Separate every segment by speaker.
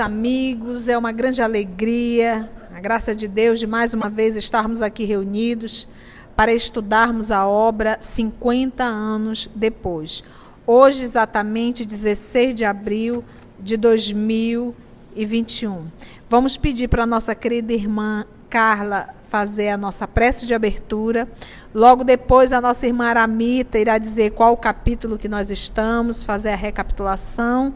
Speaker 1: amigos, é uma grande alegria, a graça de Deus de mais uma vez estarmos aqui reunidos para estudarmos a obra 50 anos depois. Hoje, exatamente 16 de abril de 2021. Vamos pedir para a nossa querida irmã Carla fazer a nossa prece de abertura. Logo depois, a nossa irmã Aramita irá dizer qual o capítulo que nós estamos, fazer a recapitulação.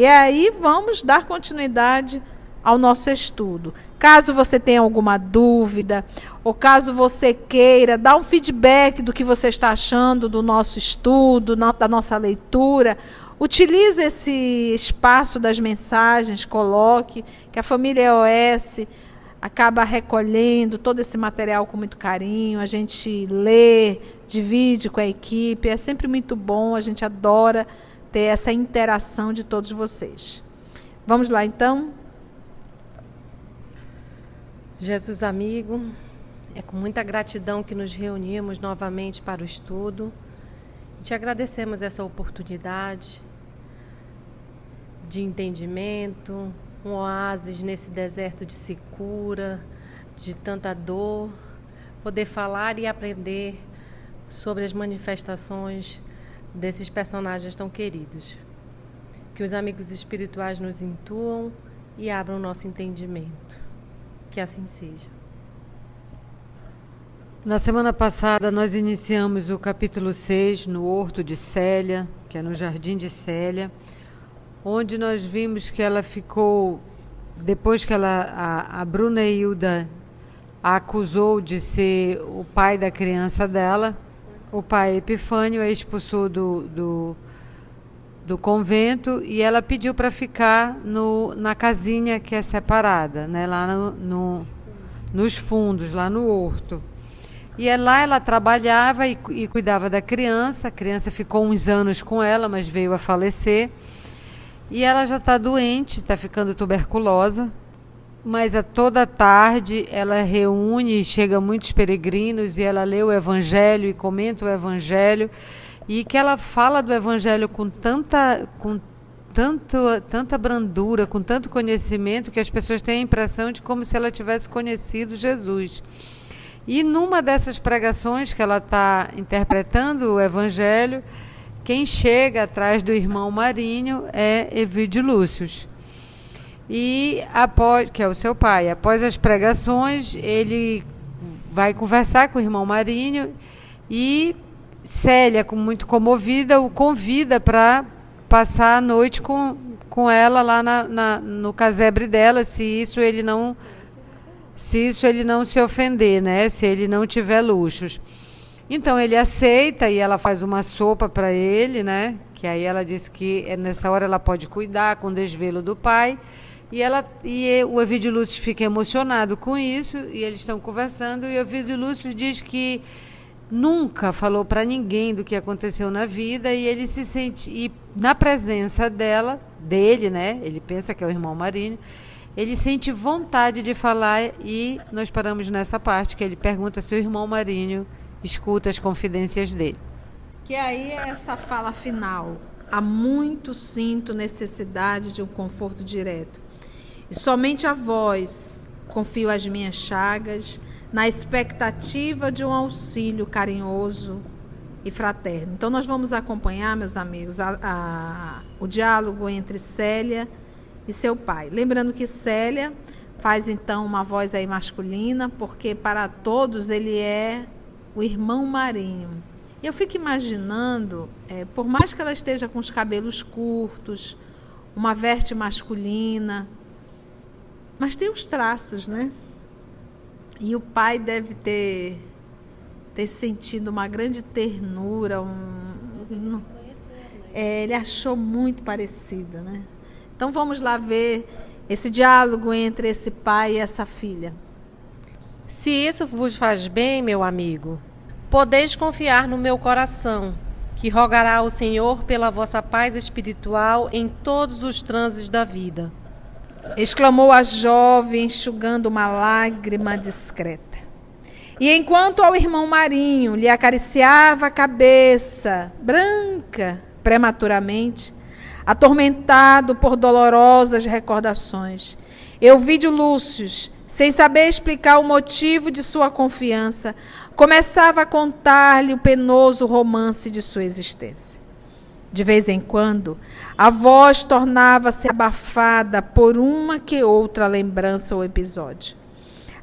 Speaker 1: E aí vamos dar continuidade ao nosso estudo. Caso você tenha alguma dúvida, ou caso você queira dar um feedback do que você está achando do nosso estudo, da nossa leitura, utilize esse espaço das mensagens, coloque, que a família OS acaba recolhendo todo esse material com muito carinho, a gente lê, divide com a equipe, é sempre muito bom, a gente adora ter essa interação de todos vocês. Vamos lá então?
Speaker 2: Jesus amigo, é com muita gratidão que nos reunimos novamente para o estudo. Te agradecemos essa oportunidade de entendimento, um oásis nesse deserto de secura, de tanta dor, poder falar e aprender sobre as manifestações desses personagens tão queridos. Que os amigos espirituais nos intuam e abram nosso entendimento. Que assim seja.
Speaker 3: Na semana passada, nós iniciamos o capítulo 6 no Horto de Célia, que é no Jardim de Célia onde nós vimos que ela ficou, depois que ela, a, a Bruna Hilda a acusou de ser o pai da criança dela, o pai Epifânio a expulsou do, do, do convento e ela pediu para ficar no, na casinha que é separada, né, lá no, no, nos fundos, lá no horto. E é lá ela trabalhava e, e cuidava da criança. A criança ficou uns anos com ela, mas veio a falecer. E ela já está doente, está ficando tuberculosa. Mas a toda tarde ela reúne, chega muitos peregrinos e ela lê o Evangelho e comenta o Evangelho. E que ela fala do Evangelho com tanta, com tanto, tanta brandura, com tanto conhecimento, que as pessoas têm a impressão de como se ela tivesse conhecido Jesus. E numa dessas pregações que ela está interpretando o Evangelho, quem chega atrás do irmão Marinho é Evídio Lúcius. E após, que é o seu pai, após as pregações, ele vai conversar com o irmão Marinho e Célia, muito comovida, o convida para passar a noite com, com ela lá na, na, no casebre dela, se isso ele não se isso ele não se ofender, né? Se ele não tiver luxos. Então ele aceita e ela faz uma sopa para ele, né? Que aí ela diz que é nessa hora ela pode cuidar com o desvelo do pai. E, ela, e o Evídio Lúcio fica emocionado com isso, e eles estão conversando, e o Evídio Lúcio diz que nunca falou para ninguém do que aconteceu na vida, e ele se sente, e na presença dela, dele, né? Ele pensa que é o irmão Marinho, ele sente vontade de falar, e nós paramos nessa parte, que ele pergunta se o irmão Marinho escuta as confidências dele.
Speaker 1: Que aí é essa fala final. Há muito sinto necessidade de um conforto direto. E somente a vós confio as minhas chagas, na expectativa de um auxílio carinhoso e fraterno. Então, nós vamos acompanhar, meus amigos, a, a, o diálogo entre Célia e seu pai. Lembrando que Célia faz então uma voz aí masculina, porque para todos ele é o irmão Marinho. Eu fico imaginando, é, por mais que ela esteja com os cabelos curtos, uma verte masculina, mas tem os traços, né? E o pai deve ter, ter sentido uma grande ternura, um, um é, ele achou muito parecida, né? Então vamos lá ver esse diálogo entre esse pai e essa filha.
Speaker 2: Se isso vos faz bem, meu amigo, podeis confiar no meu coração, que rogará ao Senhor pela vossa paz espiritual em todos os transes da vida.
Speaker 1: Exclamou a jovem, enxugando uma lágrima discreta. E enquanto ao irmão Marinho lhe acariciava a cabeça branca prematuramente, atormentado por dolorosas recordações. Eu vi de Lúcio, sem saber explicar o motivo de sua confiança, começava a contar-lhe o penoso romance de sua existência. De vez em quando, a voz tornava-se abafada por uma que outra lembrança ou episódio.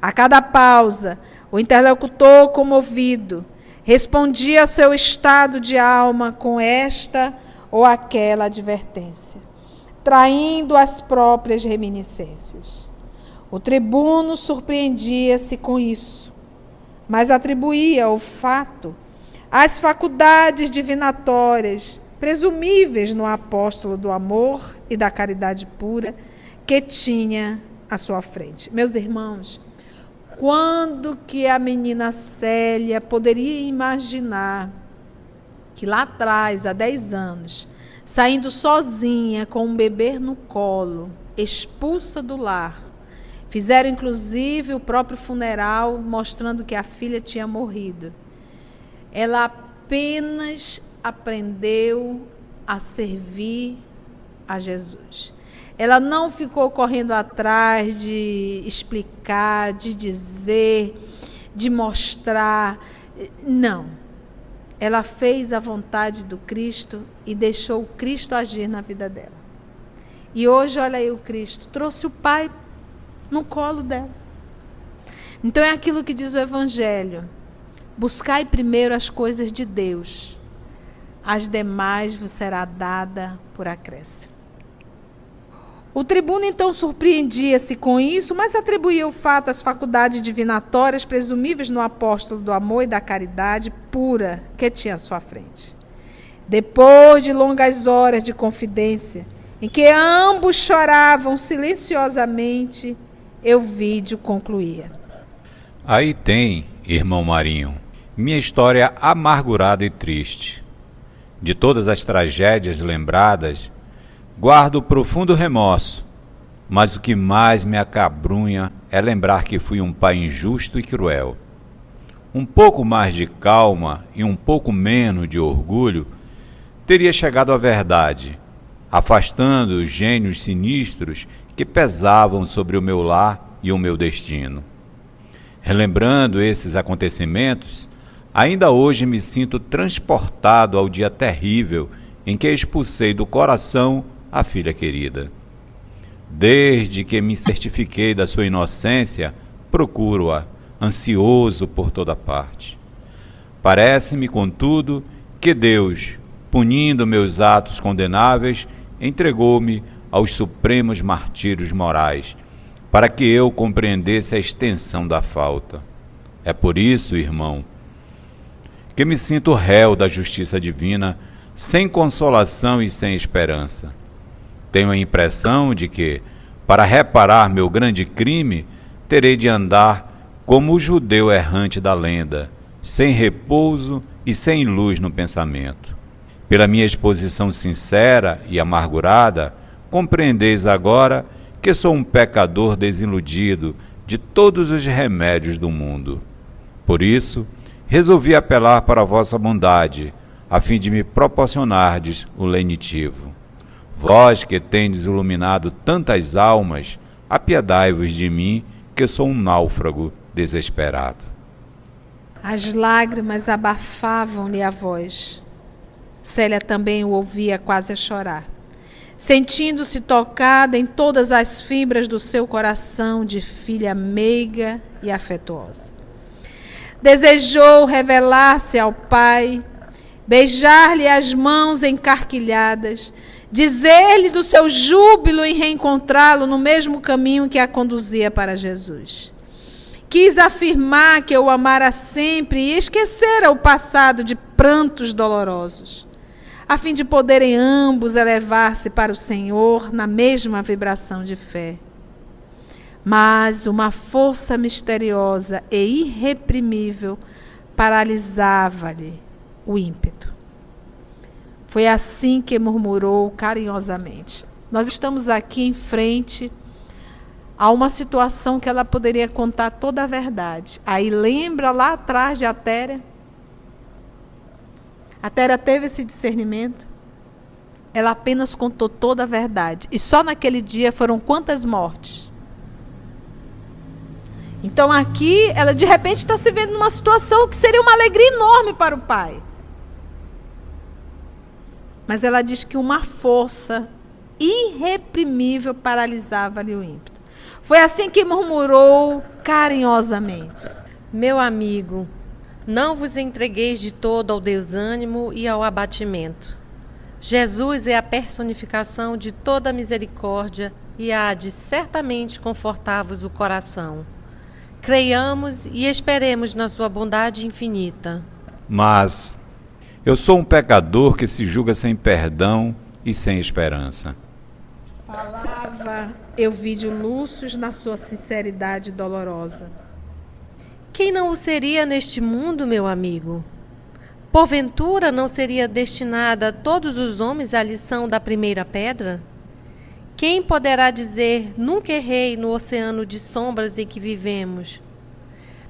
Speaker 1: A cada pausa, o interlocutor, comovido, respondia ao seu estado de alma com esta ou aquela advertência, traindo as próprias reminiscências. O tribuno surpreendia-se com isso, mas atribuía o fato às faculdades divinatórias presumíveis no apóstolo do amor e da caridade pura que tinha à sua frente. Meus irmãos, quando que a menina Célia poderia imaginar que lá atrás, há 10 anos, saindo sozinha com um bebê no colo, expulsa do lar, fizeram inclusive o próprio funeral mostrando que a filha tinha morrido. Ela apenas aprendeu a servir a Jesus. Ela não ficou correndo atrás de explicar, de dizer, de mostrar. Não. Ela fez a vontade do Cristo e deixou o Cristo agir na vida dela. E hoje, olha aí o Cristo, trouxe o Pai no colo dela. Então é aquilo que diz o Evangelho: buscai primeiro as coisas de Deus, as demais vos será dada por acréscimo. O tribuno então surpreendia-se com isso, mas atribuía o fato às faculdades divinatórias presumíveis no apóstolo do amor e da caridade pura que tinha à sua frente. Depois de longas horas de confidência, em que ambos choravam silenciosamente, eu vídeo concluía.
Speaker 4: Aí tem, irmão Marinho, minha história amargurada e triste. De todas as tragédias lembradas, Guardo profundo remorso, mas o que mais me acabrunha é lembrar que fui um pai injusto e cruel. Um pouco mais de calma e um pouco menos de orgulho teria chegado à verdade, afastando os gênios sinistros que pesavam sobre o meu lar e o meu destino. Relembrando esses acontecimentos, ainda hoje me sinto transportado ao dia terrível em que expulsei do coração a filha querida. Desde que me certifiquei da sua inocência, procuro-a, ansioso por toda parte. Parece-me, contudo, que Deus, punindo meus atos condenáveis, entregou-me aos supremos martírios morais, para que eu compreendesse a extensão da falta. É por isso, irmão, que me sinto réu da justiça divina, sem consolação e sem esperança. Tenho a impressão de que, para reparar meu grande crime, terei de andar como o judeu errante da lenda, sem repouso e sem luz no pensamento. Pela minha exposição sincera e amargurada, compreendeis agora que sou um pecador desiludido de todos os remédios do mundo. Por isso, resolvi apelar para a vossa bondade, a fim de me proporcionardes o lenitivo. Vós que tendes iluminado tantas almas, apiedai-vos de mim, que sou um náufrago desesperado.
Speaker 1: As lágrimas abafavam-lhe a voz. Célia também o ouvia quase a chorar. Sentindo-se tocada em todas as fibras do seu coração de filha meiga e afetuosa. Desejou revelar-se ao pai, beijar-lhe as mãos encarquilhadas, dizer-lhe do seu júbilo em reencontrá-lo no mesmo caminho que a conduzia para Jesus. Quis afirmar que o amara sempre e esquecera o passado de prantos dolorosos, a fim de poderem ambos elevar-se para o Senhor na mesma vibração de fé. Mas uma força misteriosa e irreprimível paralisava-lhe o ímpeto. Foi assim que murmurou carinhosamente. Nós estamos aqui em frente a uma situação que ela poderia contar toda a verdade. Aí lembra lá atrás de Atéria? Atéria teve esse discernimento. ela apenas contou toda a verdade. E só naquele dia foram quantas mortes? Então aqui ela de repente está se vendo numa situação que seria uma alegria enorme para o pai. Mas ela diz que uma força irreprimível paralisava-lhe o ímpeto. Foi assim que murmurou carinhosamente:
Speaker 2: Meu amigo, não vos entregueis de todo ao desânimo e ao abatimento. Jesus é a personificação de toda a misericórdia e há de certamente confortar-vos o coração. Creiamos e esperemos na sua bondade infinita.
Speaker 4: Mas eu sou um pecador que se julga sem perdão e sem esperança.
Speaker 1: Falava Euvídio Lúcius na sua sinceridade dolorosa.
Speaker 2: Quem não o seria neste mundo, meu amigo? Porventura não seria destinada a todos os homens a lição da primeira pedra? Quem poderá dizer, nunca errei no oceano de sombras em que vivemos?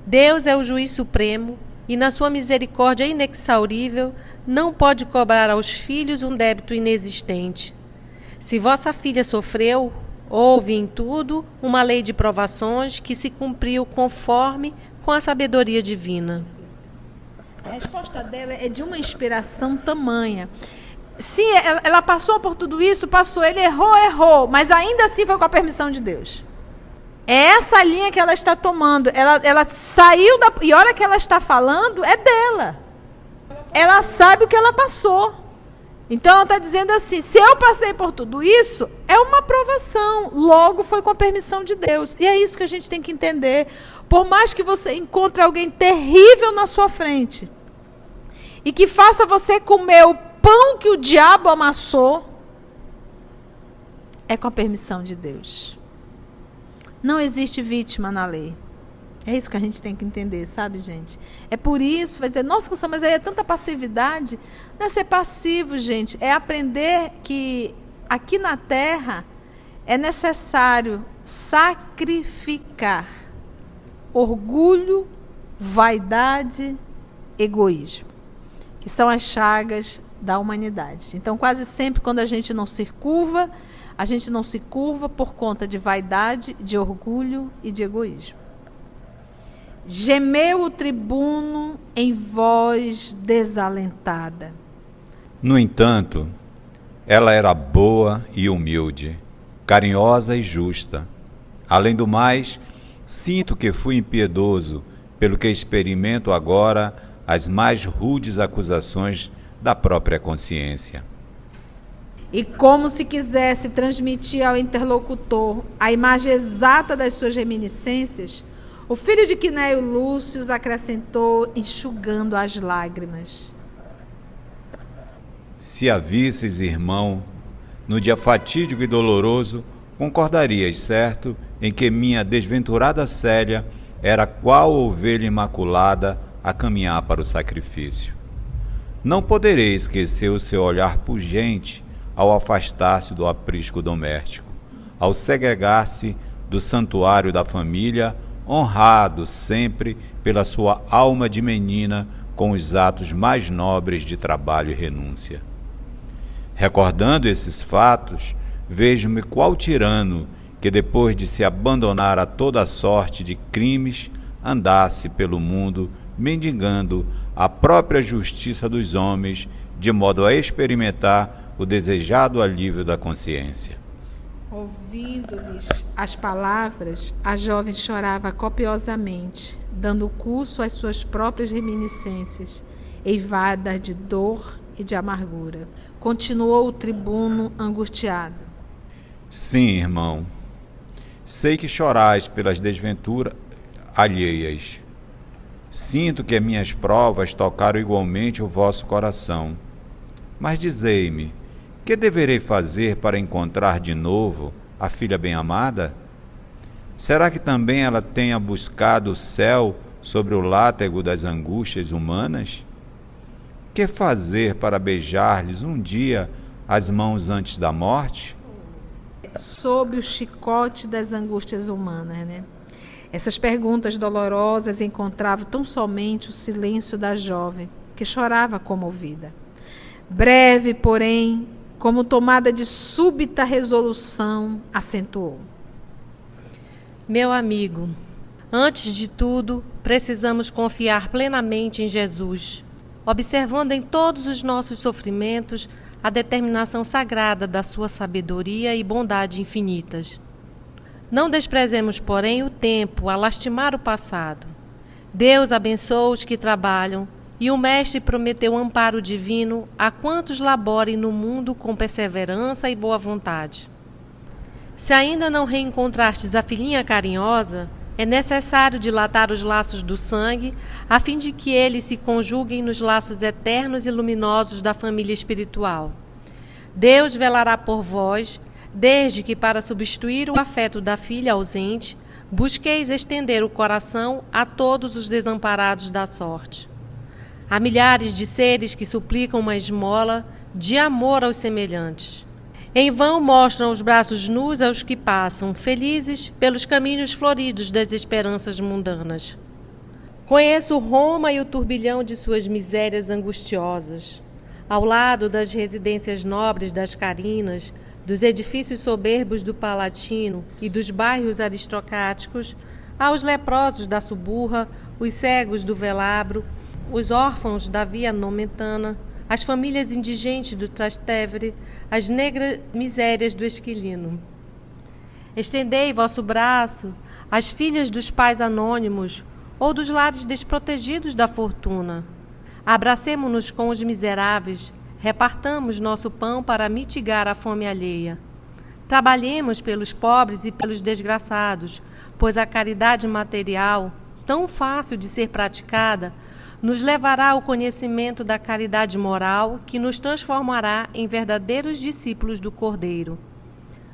Speaker 2: Deus é o juiz supremo e, na sua misericórdia inexaurível, não pode cobrar aos filhos um débito inexistente. Se vossa filha sofreu, houve em tudo uma lei de provações que se cumpriu conforme com a sabedoria divina.
Speaker 1: A resposta dela é de uma inspiração tamanha. Sim, ela passou por tudo isso, passou, ele errou, errou, mas ainda assim foi com a permissão de Deus. É essa linha que ela está tomando. Ela, ela saiu da. E olha que ela está falando, é dela. Ela sabe o que ela passou. Então ela está dizendo assim: se eu passei por tudo isso, é uma aprovação. Logo foi com a permissão de Deus. E é isso que a gente tem que entender. Por mais que você encontre alguém terrível na sua frente, e que faça você comer o pão que o diabo amassou, é com a permissão de Deus. Não existe vítima na lei. É isso que a gente tem que entender, sabe, gente? É por isso, vai dizer, nossa, mas aí é tanta passividade. Não é ser passivo, gente. É aprender que aqui na terra é necessário sacrificar orgulho, vaidade, egoísmo que são as chagas da humanidade. Então, quase sempre, quando a gente não se curva, a gente não se curva por conta de vaidade, de orgulho e de egoísmo. Gemeu o tribuno em voz desalentada.
Speaker 4: No entanto, ela era boa e humilde, carinhosa e justa. Além do mais, sinto que fui impiedoso, pelo que experimento agora as mais rudes acusações da própria consciência.
Speaker 1: E como se quisesse transmitir ao interlocutor a imagem exata das suas reminiscências, o filho de Quinéio Lúcio acrescentou, enxugando as lágrimas.
Speaker 4: Se a visses, irmão, no dia fatídico e doloroso, concordarias, certo, em que minha desventurada Célia era qual ovelha imaculada a caminhar para o sacrifício. Não poderei esquecer o seu olhar pungente ao afastar-se do aprisco doméstico, ao segregar-se do santuário da família, honrado sempre pela sua alma de menina com os atos mais nobres de trabalho e renúncia. Recordando esses fatos, vejo-me qual tirano que, depois de se abandonar a toda sorte de crimes, andasse pelo mundo mendigando a própria justiça dos homens, de modo a experimentar o desejado alívio da consciência.
Speaker 1: Ouvindo-lhes as palavras, a jovem chorava copiosamente, dando curso às suas próprias reminiscências, eivadas de dor e de amargura. Continuou o tribuno angustiado.
Speaker 4: Sim, irmão. Sei que chorais pelas desventuras alheias Sinto que minhas provas tocaram igualmente o vosso coração. Mas dizei-me, que deverei fazer para encontrar de novo a filha bem-amada? Será que também ela tenha buscado o céu sobre o látego das angústias humanas? Que fazer para beijar-lhes um dia as mãos antes da morte?
Speaker 1: Sob o chicote das angústias humanas, né? Essas perguntas dolorosas encontravam tão somente o silêncio da jovem, que chorava comovida. Breve, porém, como tomada de súbita resolução, acentuou:
Speaker 2: Meu amigo, antes de tudo, precisamos confiar plenamente em Jesus, observando em todos os nossos sofrimentos a determinação sagrada da sua sabedoria e bondade infinitas. Não desprezemos, porém, o tempo a lastimar o passado. Deus abençoa os que trabalham, e o Mestre prometeu amparo divino a quantos laborem no mundo com perseverança e boa vontade. Se ainda não reencontrastes a filhinha carinhosa, é necessário dilatar os laços do sangue, a fim de que eles se conjuguem nos laços eternos e luminosos da família espiritual. Deus velará por vós, desde que, para substituir o afeto da filha ausente, busqueis estender o coração a todos os desamparados da sorte. Há milhares de seres que suplicam uma esmola de amor aos semelhantes. Em vão mostram os braços nus aos que passam, felizes pelos caminhos floridos das esperanças mundanas. Conheço Roma e o turbilhão de suas misérias angustiosas. Ao lado das residências nobres das Carinas, dos edifícios soberbos do Palatino e dos bairros aristocráticos, há os leprosos da Suburra, os cegos do Velabro, os órfãos da Via Nomentana, as famílias indigentes do Trastevere, as negras misérias do Esquilino. Estendei vosso braço às filhas dos pais anônimos ou dos lares desprotegidos da fortuna. Abracemo-nos com os miseráveis, repartamos nosso pão para mitigar a fome alheia. Trabalhemos pelos pobres e pelos desgraçados, pois a caridade material, tão fácil de ser praticada, nos levará ao conhecimento da caridade moral que nos transformará em verdadeiros discípulos do Cordeiro.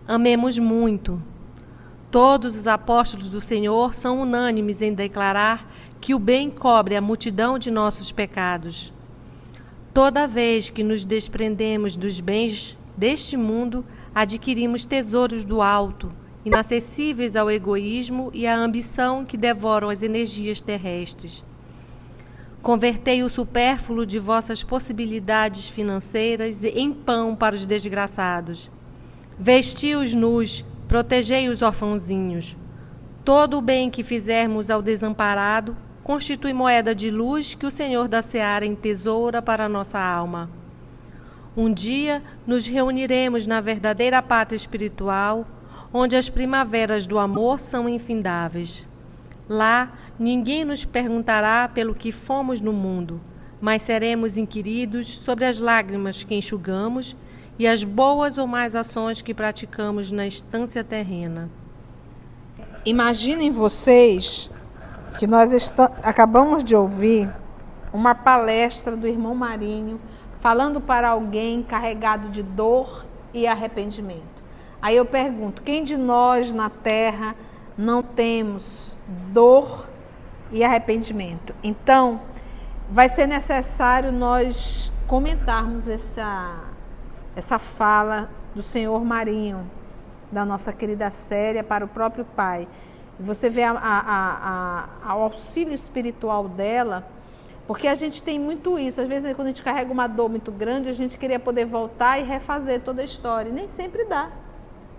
Speaker 2: Amemos muito. Todos os apóstolos do Senhor são unânimes em declarar que o bem cobre a multidão de nossos pecados. Toda vez que nos desprendemos dos bens deste mundo, adquirimos tesouros do alto, inacessíveis ao egoísmo e à ambição que devoram as energias terrestres. Convertei o supérfluo de vossas possibilidades financeiras em pão para os desgraçados. Vesti os nus, protegei os orfãozinhos. Todo o bem que fizermos ao desamparado constitui moeda de luz que o Senhor da Seara entesoura para a nossa alma. Um dia nos reuniremos na verdadeira pátria espiritual, onde as primaveras do amor são infindáveis. Lá Ninguém nos perguntará pelo que fomos no mundo, mas seremos inquiridos sobre as lágrimas que enxugamos e as boas ou más ações que praticamos na estância terrena.
Speaker 1: Imaginem vocês que nós acabamos de ouvir uma palestra do irmão Marinho falando para alguém carregado de dor e arrependimento. Aí eu pergunto: quem de nós na terra não temos dor e arrependimento. Então, vai ser necessário nós comentarmos essa, essa fala do senhor Marinho, da nossa querida Séria, para o próprio pai. Você vê a, a, a, o auxílio espiritual dela, porque a gente tem muito isso. Às vezes, quando a gente carrega uma dor muito grande, a gente queria poder voltar e refazer toda a história. E nem sempre dá.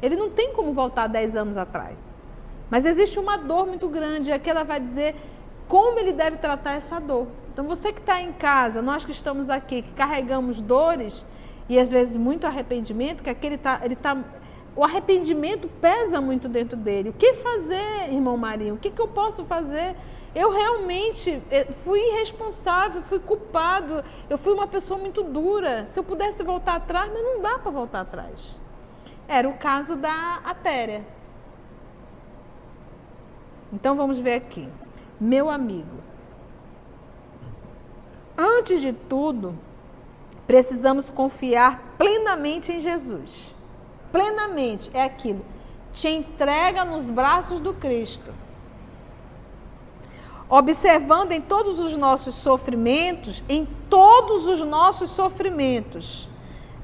Speaker 1: Ele não tem como voltar 10 anos atrás. Mas existe uma dor muito grande, e aqui ela vai dizer como ele deve tratar essa dor. Então, você que está em casa, nós que estamos aqui, que carregamos dores e às vezes muito arrependimento, que aquele tá, ele tá, o arrependimento pesa muito dentro dele. O que fazer, irmão Marinho? O que, que eu posso fazer? Eu realmente eh, fui irresponsável, fui culpado, eu fui uma pessoa muito dura. Se eu pudesse voltar atrás, mas não dá para voltar atrás. Era o caso da Atéria. Então vamos ver aqui meu amigo. Antes de tudo, precisamos confiar plenamente em Jesus. Plenamente é aquilo. Te entrega nos braços do Cristo. Observando em todos os nossos sofrimentos, em todos os nossos sofrimentos,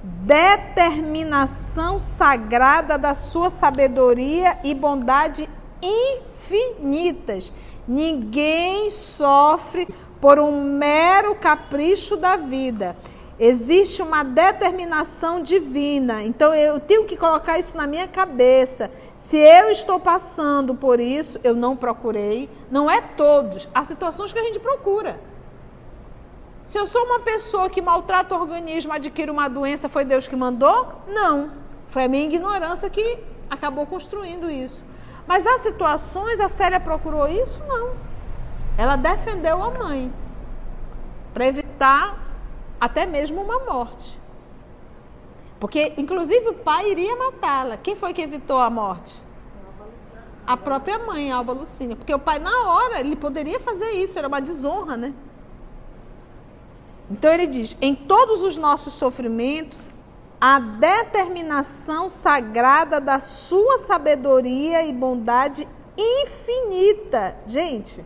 Speaker 1: determinação sagrada da sua sabedoria e bondade infinitas Ninguém sofre por um mero capricho da vida. Existe uma determinação divina. Então eu tenho que colocar isso na minha cabeça. Se eu estou passando por isso, eu não procurei. Não é todos. Há situações que a gente procura. Se eu sou uma pessoa que maltrata o organismo, adquire uma doença, foi Deus que mandou? Não. Foi a minha ignorância que acabou construindo isso. Mas há situações, a Célia procurou isso? Não. Ela defendeu a mãe para evitar até mesmo uma morte. Porque, inclusive, o pai iria matá-la. Quem foi que evitou a morte? A própria mãe, Alba Lucínia. Porque o pai, na hora, ele poderia fazer isso, era uma desonra, né? Então ele diz: em todos os nossos sofrimentos, a determinação sagrada da sua sabedoria e bondade infinita. Gente,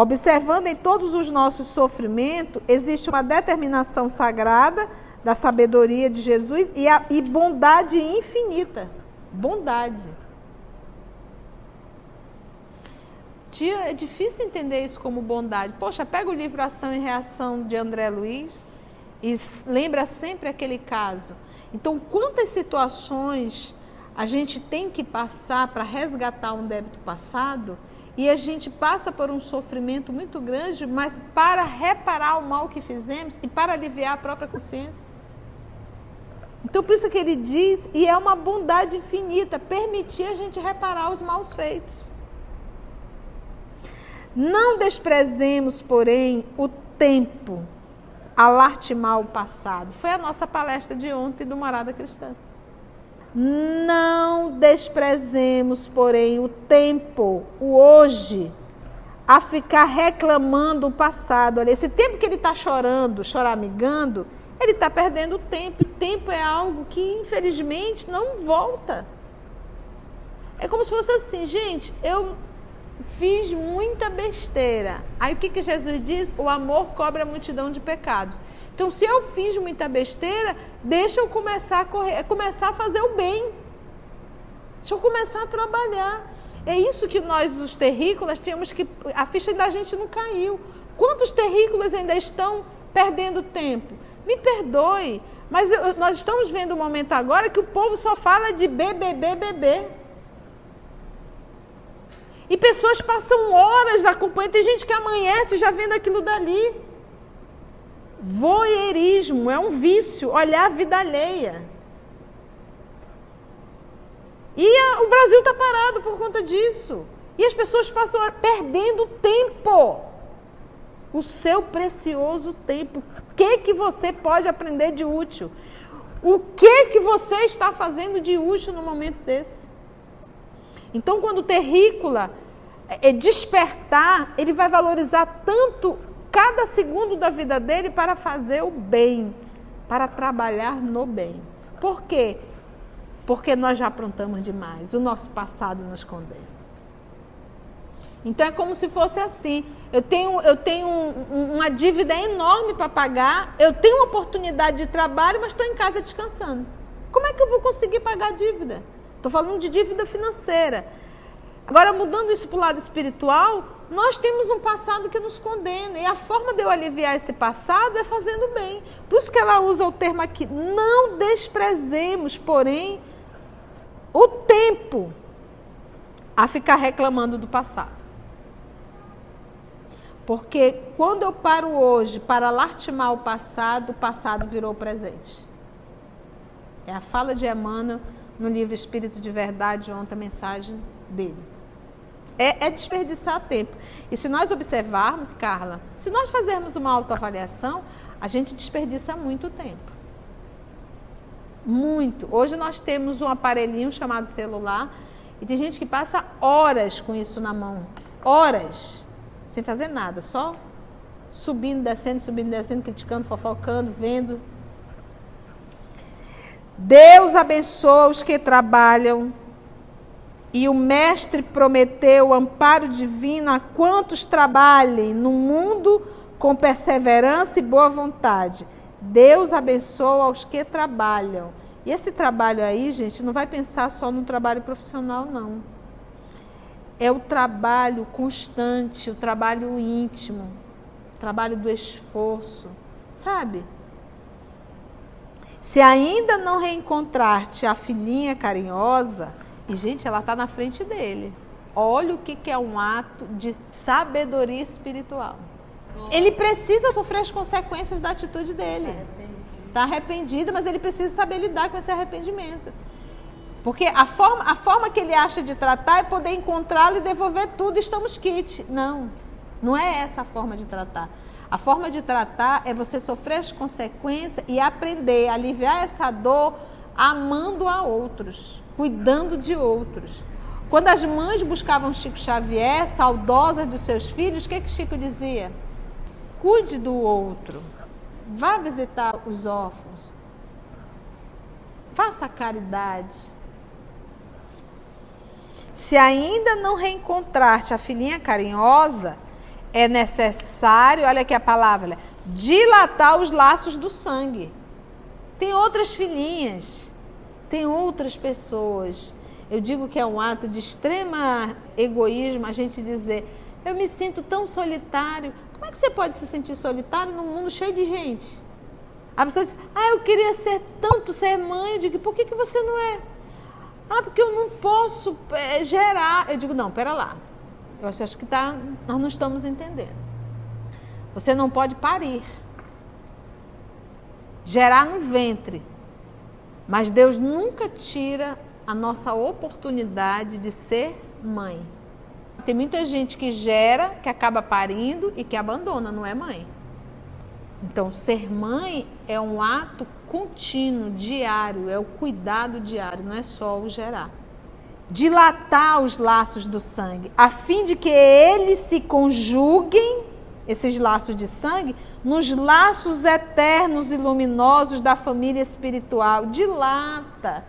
Speaker 1: Observando em todos os nossos sofrimentos, existe uma determinação sagrada da sabedoria de Jesus e, a, e bondade infinita. Bondade. Tia, é difícil entender isso como bondade. Poxa, pega o livro Ação e Reação de André Luiz e lembra sempre aquele caso. Então, quantas situações a gente tem que passar para resgatar um débito passado e a gente passa por um sofrimento muito grande, mas para reparar o mal que fizemos e para aliviar a própria consciência. Então, por isso que ele diz, e é uma bondade infinita, permitir a gente reparar os maus feitos. Não desprezemos, porém, o tempo a lastimar o passado. Foi a nossa palestra de ontem do Morada Cristã. Não desprezemos, porém, o tempo, o hoje, a ficar reclamando o passado. Olha, esse tempo que ele está chorando, choramingando, ele está perdendo tempo. O tempo é algo que, infelizmente, não volta. É como se fosse assim, gente, eu fiz muita besteira. Aí o que, que Jesus diz? O amor cobre a multidão de pecados. Então, se eu fiz muita besteira, deixa eu começar a correr, começar a fazer o bem. Deixa eu começar a trabalhar. É isso que nós, os terrícolas, tínhamos que. A ficha da gente não caiu. Quantos terrícolas ainda estão perdendo tempo? Me perdoe, mas eu, nós estamos vendo um momento agora que o povo só fala de BBB, bebê. E pessoas passam horas acompanhando. Tem gente que amanhece já vendo aquilo dali. Voyeurismo é um vício, olhar a vida alheia. E a, o Brasil está parado por conta disso. E as pessoas passam perdendo tempo. O seu precioso tempo. O que, que você pode aprender de útil? O que, que você está fazendo de útil no momento desse? Então, quando o terrícola é, é despertar, ele vai valorizar tanto cada segundo da vida dele para fazer o bem, para trabalhar no bem. Por quê? Porque nós já aprontamos demais, o nosso passado nos condena. Então é como se fosse assim: eu tenho, eu tenho um, uma dívida enorme para pagar, eu tenho uma oportunidade de trabalho, mas estou em casa descansando. Como é que eu vou conseguir pagar a dívida? Estou falando de dívida financeira. Agora, mudando isso para o lado espiritual, nós temos um passado que nos condena. E a forma de eu aliviar esse passado é fazendo bem. Por isso que ela usa o termo aqui. Não desprezemos, porém, o tempo a ficar reclamando do passado. Porque quando eu paro hoje para lastimar o passado, o passado virou presente. É a fala de Emmanuel no livro Espírito de Verdade, ontem a mensagem dele é, é desperdiçar tempo. E se nós observarmos, Carla, se nós fazermos uma autoavaliação, a gente desperdiça muito tempo. Muito. Hoje nós temos um aparelhinho chamado celular e tem gente que passa horas com isso na mão. Horas. Sem fazer nada, só subindo, descendo, subindo, descendo, criticando, fofocando, vendo. Deus abençoa os que trabalham e o Mestre prometeu amparo divino a quantos trabalhem no mundo com perseverança e boa vontade. Deus abençoa aos que trabalham. E esse trabalho aí, gente, não vai pensar só no trabalho profissional, não. É o trabalho constante, o trabalho íntimo, o trabalho do esforço, sabe? Se ainda não reencontrar-te a filhinha carinhosa, e gente, ela está na frente dele. Olha o que, que é um ato de sabedoria espiritual. Ele precisa sofrer as consequências da atitude dele. Está arrependido, mas ele precisa saber lidar com esse arrependimento. Porque a forma, a forma que ele acha de tratar é poder encontrá-lo e devolver tudo, estamos kit. Não, não é essa a forma de tratar. A forma de tratar é você sofrer as consequências e aprender a aliviar essa dor amando a outros, cuidando de outros. Quando as mães buscavam Chico Xavier, saudosas dos seus filhos, o que, que Chico dizia? Cuide do outro, vá visitar os órfãos, faça caridade. Se ainda não reencontrar-te a filhinha carinhosa, é necessário, olha aqui a palavra, dilatar os laços do sangue. Tem outras filhinhas, tem outras pessoas. Eu digo que é um ato de extrema egoísmo a gente dizer: eu me sinto tão solitário. Como é que você pode se sentir solitário num mundo cheio de gente? A pessoa diz: ah, eu queria ser tanto ser mãe. Eu digo: por que, que você não é? Ah, porque eu não posso é, gerar. Eu digo: não, pera lá. Eu acho que tá, nós não estamos entendendo. Você não pode parir, gerar no ventre, mas Deus nunca tira a nossa oportunidade de ser mãe. Tem muita gente que gera, que acaba parindo e que abandona, não é mãe. Então, ser mãe é um ato contínuo, diário, é o cuidado diário, não é só o gerar dilatar os laços do sangue, a fim de que eles se conjuguem, esses laços de sangue, nos laços eternos e luminosos da família espiritual. Dilata.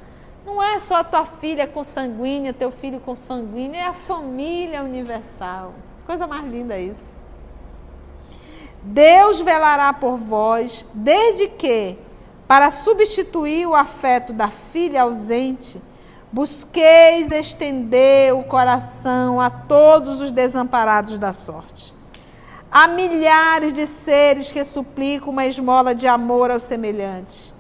Speaker 1: Não é só a tua filha consanguínea, teu filho consanguíneo, é a família universal. Coisa mais linda isso. Deus velará por vós, desde que, para substituir o afeto da filha ausente, Busqueis estender o coração a todos os desamparados da sorte. Há milhares de seres que suplicam uma esmola de amor aos semelhantes.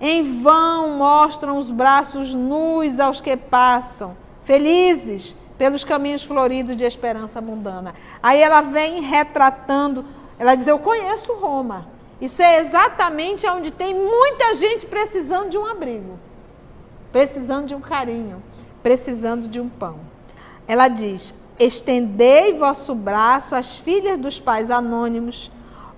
Speaker 1: Em vão mostram os braços nus aos que passam, felizes pelos caminhos floridos de esperança mundana. Aí ela vem retratando, ela diz: Eu conheço Roma. Isso é exatamente onde tem muita gente precisando de um abrigo precisando de um carinho, precisando de um pão. Ela diz: Estendei vosso braço às filhas dos pais anônimos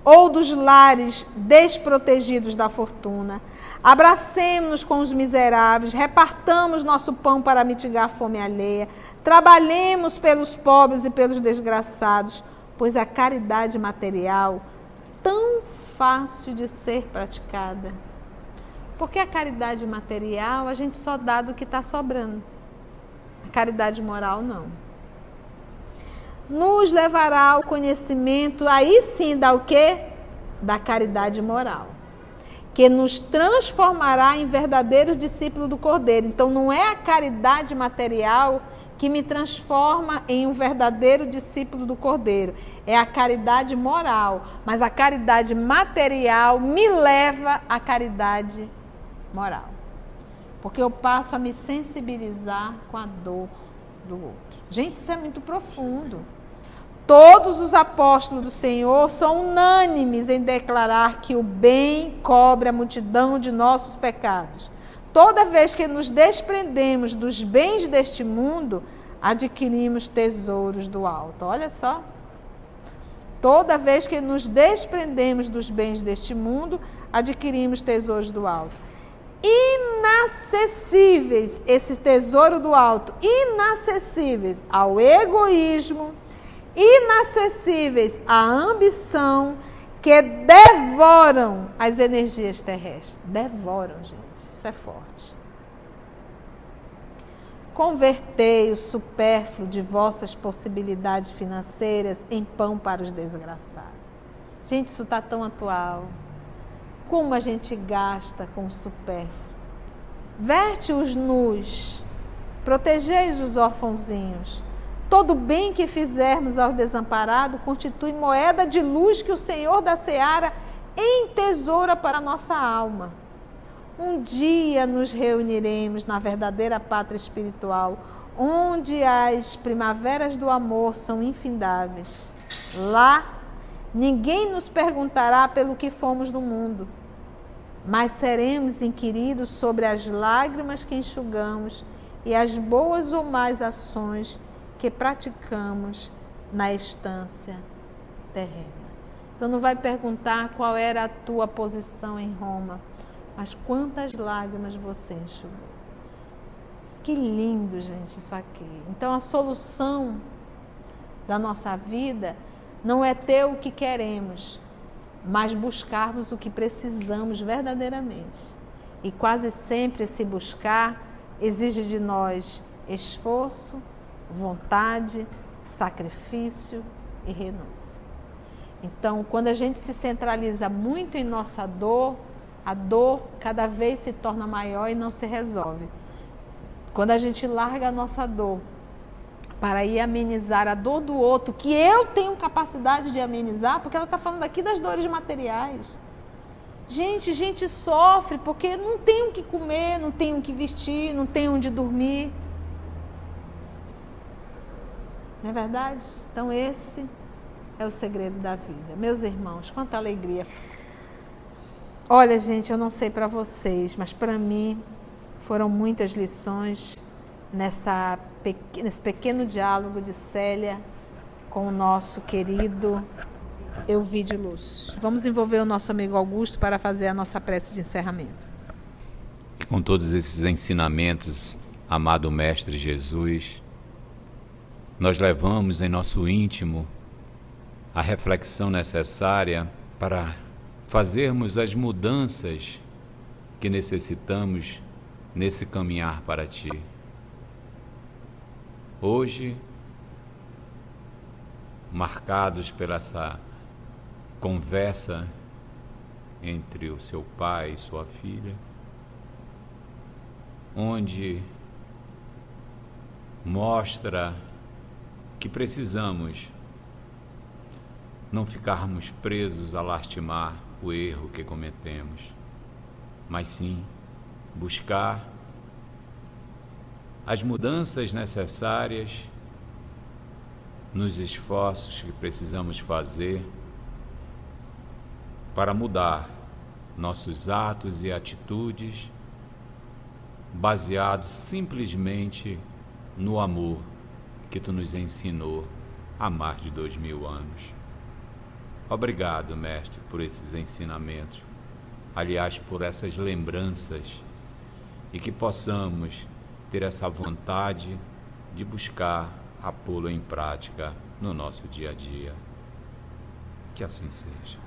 Speaker 1: ou dos lares desprotegidos da fortuna. Abracemos-nos com os miseráveis, repartamos nosso pão para mitigar a fome alheia, trabalhemos pelos pobres e pelos desgraçados, pois a caridade material, tão fácil de ser praticada, porque a caridade material a gente só dá do que está sobrando. A caridade moral não. Nos levará ao conhecimento, aí sim dá o quê? Da caridade moral. Que nos transformará em verdadeiros discípulos do Cordeiro. Então não é a caridade material que me transforma em um verdadeiro discípulo do Cordeiro. É a caridade moral, mas a caridade material me leva à caridade moral. Porque eu passo a me sensibilizar com a dor do outro. Gente, isso é muito profundo. Todos os apóstolos do Senhor são unânimes em declarar que o bem cobre a multidão de nossos pecados. Toda vez que nos desprendemos dos bens deste mundo, adquirimos tesouros do alto. Olha só. Toda vez que nos desprendemos dos bens deste mundo, adquirimos tesouros do alto inacessíveis, esse tesouro do alto, inacessíveis ao egoísmo, inacessíveis à ambição, que devoram as energias terrestres. Devoram, gente. Isso é forte. Convertei o supérfluo de vossas possibilidades financeiras em pão para os desgraçados. Gente, isso está tão atual como a gente gasta com o supérfluo. Verte os nus, protegeis os órfãozinhos. Todo bem que fizermos ao desamparado constitui moeda de luz que o Senhor da seara entesoura para a nossa alma. Um dia nos reuniremos na verdadeira pátria espiritual, onde as primaveras do amor são infindáveis. Lá, ninguém nos perguntará pelo que fomos no mundo, mas seremos inquiridos sobre as lágrimas que enxugamos e as boas ou más ações que praticamos na estância terrena. Então não vai perguntar qual era a tua posição em Roma, mas quantas lágrimas você enxugou. Que lindo, gente, isso aqui. Então a solução da nossa vida não é ter o que queremos, mas buscarmos o que precisamos verdadeiramente. E quase sempre esse buscar exige de nós esforço, vontade, sacrifício e renúncia. Então, quando a gente se centraliza muito em nossa dor, a dor cada vez se torna maior e não se resolve. Quando a gente larga a nossa dor para ir amenizar a dor do outro, que eu tenho capacidade de amenizar, porque ela está falando aqui das dores materiais. Gente, gente sofre porque não tem o que comer, não tem o que vestir, não tem onde dormir. Não é verdade? Então, esse é o segredo da vida. Meus irmãos, quanta alegria. Olha, gente, eu não sei para vocês, mas para mim foram muitas lições nessa, nesse pequeno diálogo de Célia com o nosso querido Euvídio Luz. Vamos envolver o nosso amigo Augusto para fazer a nossa prece de encerramento.
Speaker 4: Com todos esses ensinamentos, amado Mestre Jesus, nós levamos em nosso íntimo a reflexão necessária para fazermos as mudanças que necessitamos nesse caminhar para Ti. Hoje, marcados pela essa conversa entre o seu pai e sua filha, onde mostra que precisamos não ficarmos presos a lastimar o erro que cometemos, mas sim buscar as mudanças necessárias nos esforços que precisamos fazer para mudar nossos atos e atitudes baseados simplesmente no amor que tu nos ensinou há mais de dois mil anos. Obrigado, Mestre, por esses ensinamentos, aliás, por essas lembranças, e que possamos ter essa vontade de buscar a pô-lo em prática no nosso dia a dia. Que assim seja.